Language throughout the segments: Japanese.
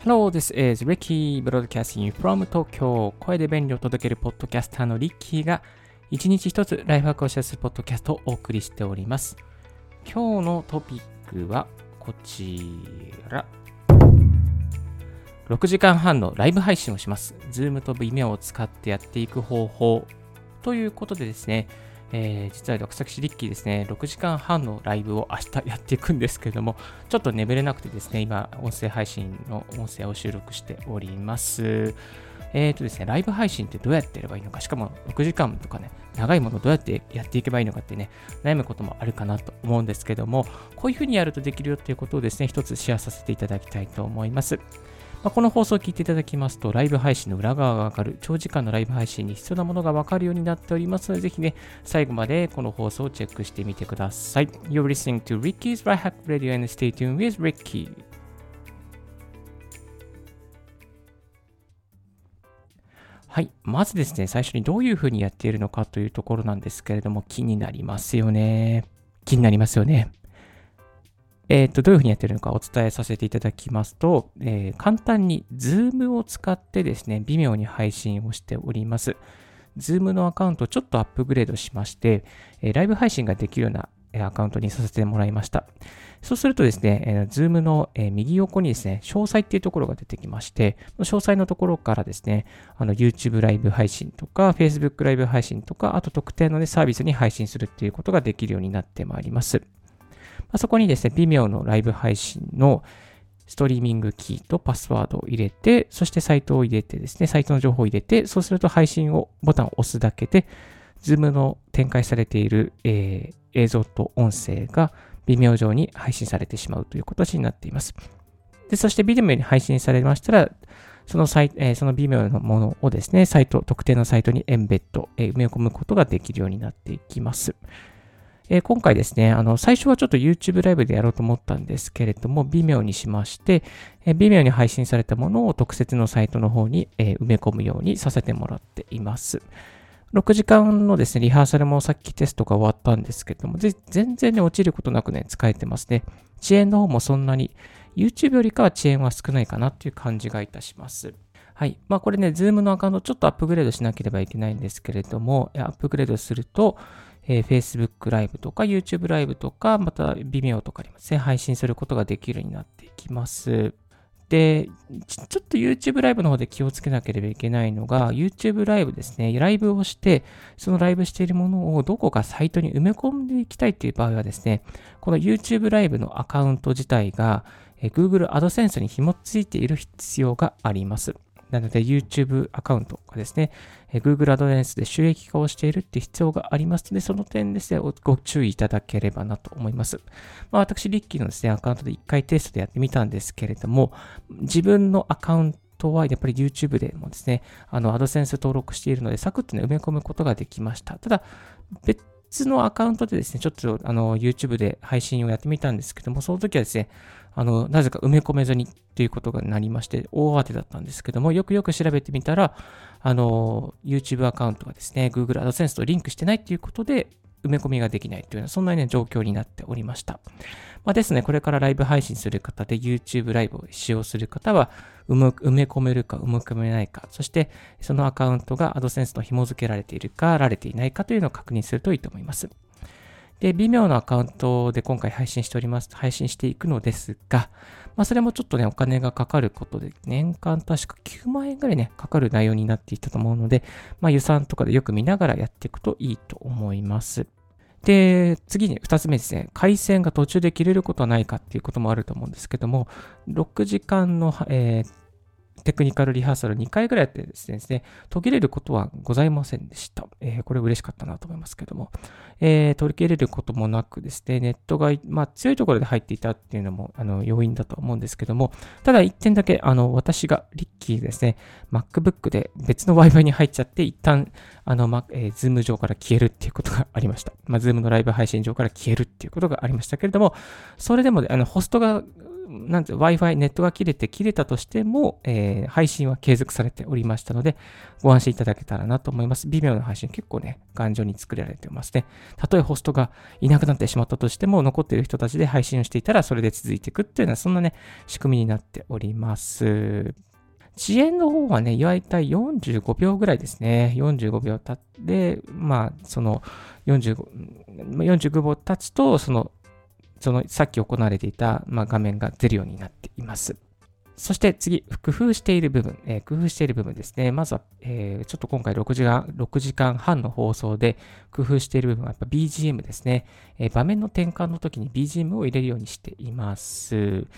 Hello, this is Ricky Broadcasting from Tokyo 声で便利を届けるポッドキャスターのリッキーが一日一つライフハックをシェアするポッドキャストをお送りしております。今日のトピックはこちら。6時間半のライブ配信をします。Zoom と Vimeo を使ってやっていく方法ということでですね、えー、実は私、リッキーですね、6時間半のライブを明日やっていくんですけども、ちょっと眠れなくてですね、今、音声配信の音声を収録しております。えっ、ー、とですね、ライブ配信ってどうやってやればいいのか、しかも6時間とかね、長いものどうやってやっていけばいいのかってね、悩むこともあるかなと思うんですけども、こういうふうにやるとできるよっていうことをですね、一つシェアさせていただきたいと思います。まあ、この放送を聞いていただきますと、ライブ配信の裏側がわかる、長時間のライブ配信に必要なものがわかるようになっておりますので、ぜひね、最後までこの放送をチェックしてみてください。You're listening to Ricky's Right Hack Radio and stay tuned with Ricky. はい。まずですね、最初にどういうふうにやっているのかというところなんですけれども、気になりますよね。気になりますよね。えっ、ー、と、どういうふうにやってるのかお伝えさせていただきますと、えー、簡単に Zoom を使ってですね、微妙に配信をしております。Zoom のアカウントをちょっとアップグレードしまして、えー、ライブ配信ができるようなアカウントにさせてもらいました。そうするとですね、えー、Zoom の、えー、右横にですね、詳細っていうところが出てきまして、詳細のところからですね、あの YouTube ライブ配信とか、Facebook ライブ配信とか、あと特定の、ね、サービスに配信するっていうことができるようになってまいります。あ、そこにですね、微妙のライブ配信のストリーミングキーとパスワードを入れて、そしてサイトを入れてですね、サイトの情報を入れて、そうすると配信を、ボタンを押すだけで、Zoom の展開されている、えー、映像と音声が微妙上に配信されてしまうという形になっています。で、そしてビデオに配信されましたら、そのサイ、えー、その微妙なものをですね、サイト、特定のサイトにエンベッド、えー、埋め込むことができるようになっていきます。えー、今回ですね、あの、最初はちょっと YouTube ライブでやろうと思ったんですけれども、微妙にしまして、えー、微妙に配信されたものを特設のサイトの方に、えー、埋め込むようにさせてもらっています。6時間のですね、リハーサルもさっきテストが終わったんですけども、全然ね、落ちることなくね、使えてますね。遅延の方もそんなに、YouTube よりかは遅延は少ないかなっていう感じがいたします。はい。まあこれね、Zoom のアカウントちょっとアップグレードしなければいけないんですけれども、アップグレードすると、えー、Facebook ライブとか YouTube ライブとか、また Vimeo とかにもですね、配信することができるようになっていきます。で、ちょっと YouTube ライブの方で気をつけなければいけないのが、YouTube ライブですね、ライブをして、そのライブしているものをどこかサイトに埋め込んでいきたいという場合はですね、この YouTube ライブのアカウント自体がえ、Google AdSense に紐付いている必要があります。なので YouTube アカウントがですね、Google AdSense で収益化をしているって必要がありますので、その点ですね、ご注意いただければなと思います。まあ、私、リッキーのですね、アカウントで1回テストでやってみたんですけれども、自分のアカウントはやっぱり YouTube でもですね、あの、AdSense 登録しているので、サクッとね、埋め込むことができました。ただ、別のアカウントでですね、ちょっとあの YouTube で配信をやってみたんですけども、その時はですね、あの、なぜか埋め込めずにっていうことがなりまして、大慌てだったんですけども、よくよく調べてみたら、あの、YouTube アカウントがですね、Google AdSense とリンクしてないっていうことで、埋め込みができないというような、そんな、ね、状況になっておりました。まあ、ですね、これからライブ配信する方で YouTube ライブを使用する方は、埋め込めるか埋め込めないか、そしてそのアカウントが AdSense と紐付けられているか、られていないかというのを確認するといいと思います。で、微妙なアカウントで今回配信しております。配信していくのですが、まあそれもちょっとね、お金がかかることで、年間確か9万円ぐらいね、かかる内容になっていたと思うので、まあ予算とかでよく見ながらやっていくといいと思います。で、次に2つ目ですね。回線が途中で切れることはないかっていうこともあると思うんですけども、6時間の、えー、テクニカルリハーサル2回ぐらいやってですね、途切れることはございませんでした。えー、これ嬉しかったなと思いますけども、えー、途切れることもなくですね、ネットが、まあ、強いところで入っていたっていうのも、あの、要因だと思うんですけども、ただ一点だけ、あの、私がリッキーですね、MacBook で別の Wi-Fi に入っちゃって、一旦、あの、ま、えー、Zoom 上から消えるっていうことがありました。まあ、Zoom のライブ配信上から消えるっていうことがありましたけれども、それでも、あの、ホストがなんて Wi-Fi、ネットが切れて切れたとしても、えー、配信は継続されておりましたので、ご安心いただけたらなと思います。微妙な配信結構ね、頑丈に作られてますね。たとえホストがいなくなってしまったとしても、残っている人たちで配信をしていたら、それで続いていくっていうのは、そんなね、仕組みになっております。遅延の方はね、大体45秒ぐらいですね。45秒経って、まあ、その45、45秒経つと、その、そのさっき行われていた、まあ、画面が出るようになっています。そして次、工夫している部分、えー、工夫している部分ですね。まずは、えー、ちょっと今回6時間、6時間半の放送で工夫している部分はやっぱ BGM ですね。えー、場面の転換の時に BGM を入れるようにしています。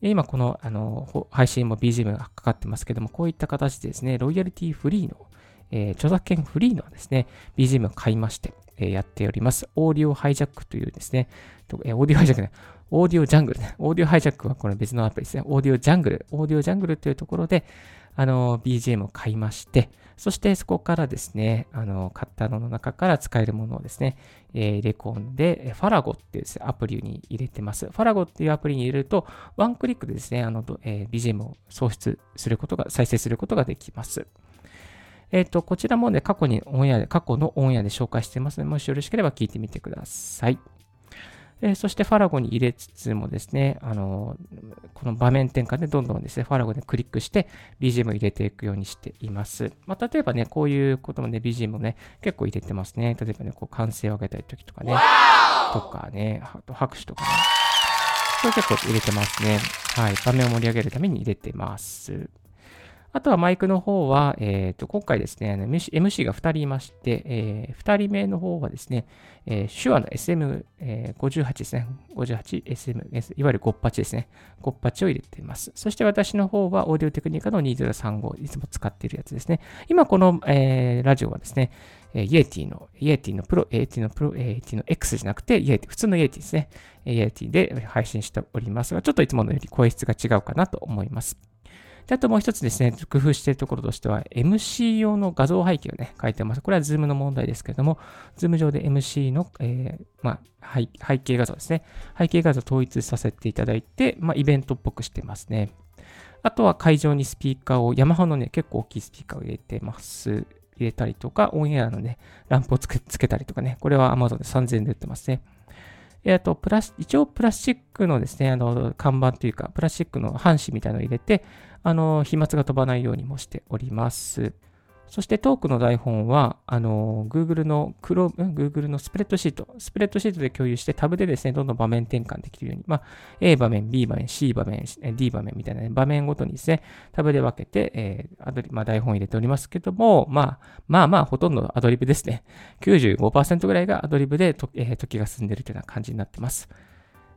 今このあの配信も BGM がかかってますけども、こういった形でですね、ロイヤリティフリーの、えー、著作権フリーのですね、BGM を買いまして、えー、やっております。 Audio Hijack というですね、えー、 Audio Hijack ね、 AudioJungle ね。 Audio Hijack はこれ別のアプリですね。 AudioJungle。AudioJungle というところで、あの、BGM を買いまして、そしてそこからですね、あの、買ったのの中から使えるものをですね、えー、入れ込んで、 Farrago っていうです、ね、アプリに入れてます。 Farrago っていうアプリに入れると、ワンクリックでですね、あの、えー、BGM を送出することが、再生することができます。えっ、ー、と、こちらもね、過去にオンエアで、過去のオンエアで紹介してますので、もしよろしければ聞いてみてください。えそしてファラゴに入れつつもですね、あの、この場面転換でどんどんですね、ファラゴでクリックして BGM を入れていくようにしています。まあ、例えばね、こういうこともね、BGM をね、結構入れてますね。例えばね、こう歓声を上げたい時とかね、とかね、あと拍手とかね。これ結構入れてますね。はい。場面を盛り上げるために入れてます。あとはマイクの方は、えっ、ー、と、今回ですね、MC が2人いまして、えー、2人目の方はですね、えー、 SHURE の SM58 ですね、58SM、いわゆるゴッパチですね、ゴッパチを入れています。そして私の方はオーディオテクニカの2035、いつも使っているやつですね。今この、えー、ラジオはですね、えー、イエティの、イエティのプロ、イエティのプロ、イエティの X じゃなくて、イエティ、普通のイエティですね。イエティで配信しておりますが、ちょっといつものより声質が違うかなと思います。で、あともう一つですね、工夫しているところとしては、MC 用の画像背景をね、書いてます。これは Zoom の問題ですけれども、Zoom 上で MC の、えー、まあ、背景画像ですね。背景画像を統一させていただいて、まあ、イベントっぽくしてますね。あとは会場にスピーカーを、ヤマハのね、結構大きいスピーカーを入れてます。入れたりとか、オンエアのね、ランプをつけつけたりとかね、これは Amazon で3000円で売ってますね。えっと、プラス、一応プラスチックのですね、あの、看板というか、プラスチックの端子みたいなのを入れて、あの、飛沫が飛ばないようにもしております。そしてトークの台本は、あの、Google の Chrome、Google のスプレッドシート、スプレッドシートで共有してタブでですね、どんどん場面転換できるように、まあ、A 場面、B 場面、C 場面、D 場面みたいな、ね、場面ごとにですね、タブで分けて、えー、アドリまあ、台本入れておりますけども、まあ、まあまあ、ほとんどアドリブですね。95%ぐらいがアドリブでと、えー、時が進んでいるというような感じになっています。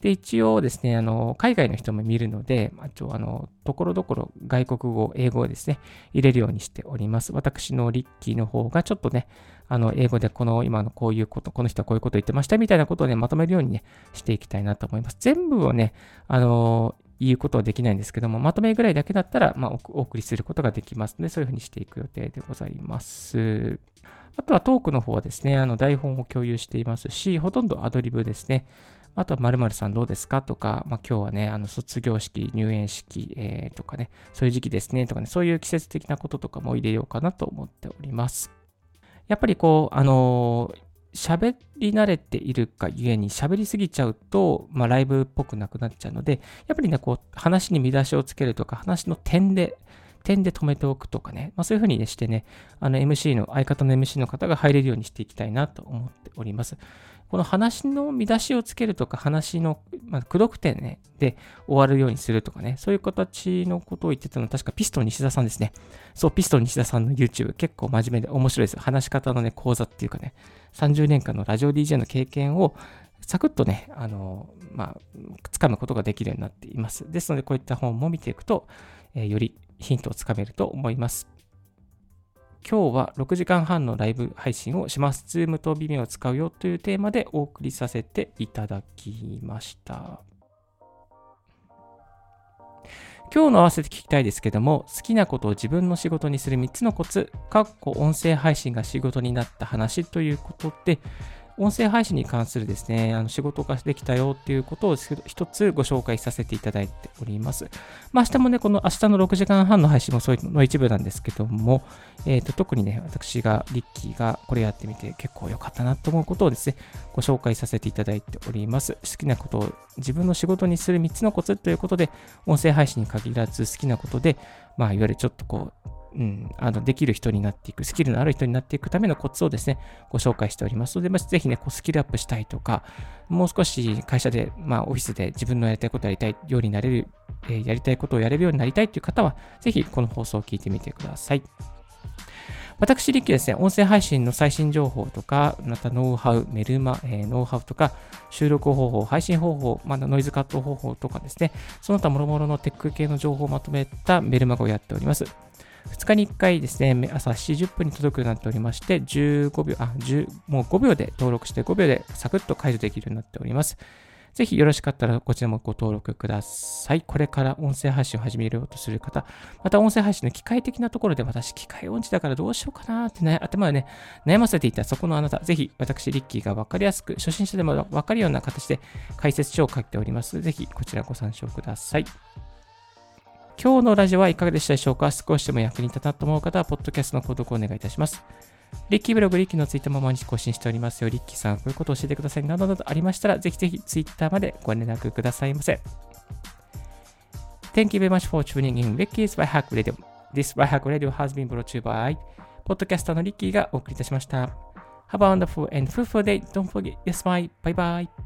で、一応ですね、あの、海外の人も見るので、あと、あの、ところどころ外国語、英語をですね、入れるようにしております。私のリッキーの方がちょっとね、あの、英語でこの今のこういうこと、この人はこういうこと言ってましたみたいなことをね、まとめるようにね、していきたいなと思います。全部をね、あの、言うことはできないんですけども、まとめぐらいだけだったら、まあ、お送りすることができますので、そういうふうにしていく予定でございます。あとはトークの方はですね、あの台本を共有していますし、ほとんどアドリブですね。あとは〇〇さんどうですか？とか、まあ、今日はね、あの卒業式、入園式、えー、とかね、そういう時期ですねとかね、そういう季節的なこととかも入れようかなと思っております。やっぱりこう、あのー、喋り慣れているかゆえに喋りすぎちゃうと、まあ、ライブっぽくなくなっちゃうので、やっぱりね、こう、話に見出しをつけるとか、話の点で、点で止めておくとかね、まあ、そういうふうに、ね、してね、あの MC の、相方の MC の方が入れるようにしていきたいなと思っております。この話の見出しをつけるとか、話の、まあ、苦読点ね、で終わるようにするとかね、そういう形のことを言ってたのは確かピストン西田さんですね。そう、ピストン西田さんの YouTube 結構真面目で面白いです。話し方のね、講座っていうかね、30年間のラジオ DJ の経験をサクッとね、あの、まあ、つかむことができるようになっています。ですので、こういった本も見ていくと、えー、よりヒントをつかめると思います。今日は6時間半のライブ配信をします。Zoom と Vimeo を使うよというテーマでお送りさせていただきました。今日の合わせて聞きたいですけども、好きなことを自分の仕事にする3つのコツ、かっこ音声配信が仕事になった話ということで、音声配信に関するですね、あの仕事ができたよっていうことを一つご紹介させていただいております。まあ、明日もね、この明日の6時間半の配信もそういうの一部なんですけども、えー、と特にね、私が、リッキーがこれやってみて結構良かったなと思うことをですね、ご紹介させていただいております。好きなことを自分の仕事にする3つのコツということで、音声配信に限らず好きなことで、まあ、いわゆるちょっとこう、うん、あのできる人になっていく、スキルのある人になっていくためのコツをですね、ご紹介しておりますので、まぜひね、こうスキルアップしたいとか、もう少し会社で、まあ、オフィスで自分のやりたいことをやりたいようになれる、えー、やりたいことをやれるようになりたいという方は、ぜひこの放送を聞いてみてください。私、リッキーですね、音声配信の最新情報とか、またノウハウ、メルマ、えー、ノウハウとか、収録方法、配信方法、またノイズカット方法とかですね、その他諸々のテック系の情報をまとめたメルマガをやっております。2日に1回ですね、朝7時10分に届くようになっておりまして、15秒、あ、10、もう5秒で登録して5秒でサクッと解除できるようになっております。ぜひよろしかったらこちらもご登録ください。これから音声配信を始めようとする方、また音声配信の機械的なところで私、機械音痴だからどうしようかなって頭をね、悩ませていたそこのあなた、ぜひ私、リッキーがわかりやすく、初心者でもわかるような形で解説書を書いております。ぜひこちらご参照ください。今日のラジオはいかがでしたでしょうか？少しでも役に立ったと思う方は、ポッドキャストの購読をお願いいたします。リッキーブログ、リッキーのツイッターも毎日更新しておりますよ。リッキーさん、こういうことを教えてくださいなどなどありましたら、ぜひぜひツイッターまでご連絡くださいませ。Thank you very much for tuning in Ricky's By Hack Radio. This By Hack Radio has been brought to you by ポッドキャスターのリッキーがお送りいたしました。Have a wonderful and fruitful day. Don't forget, yes, bye. Bye bye.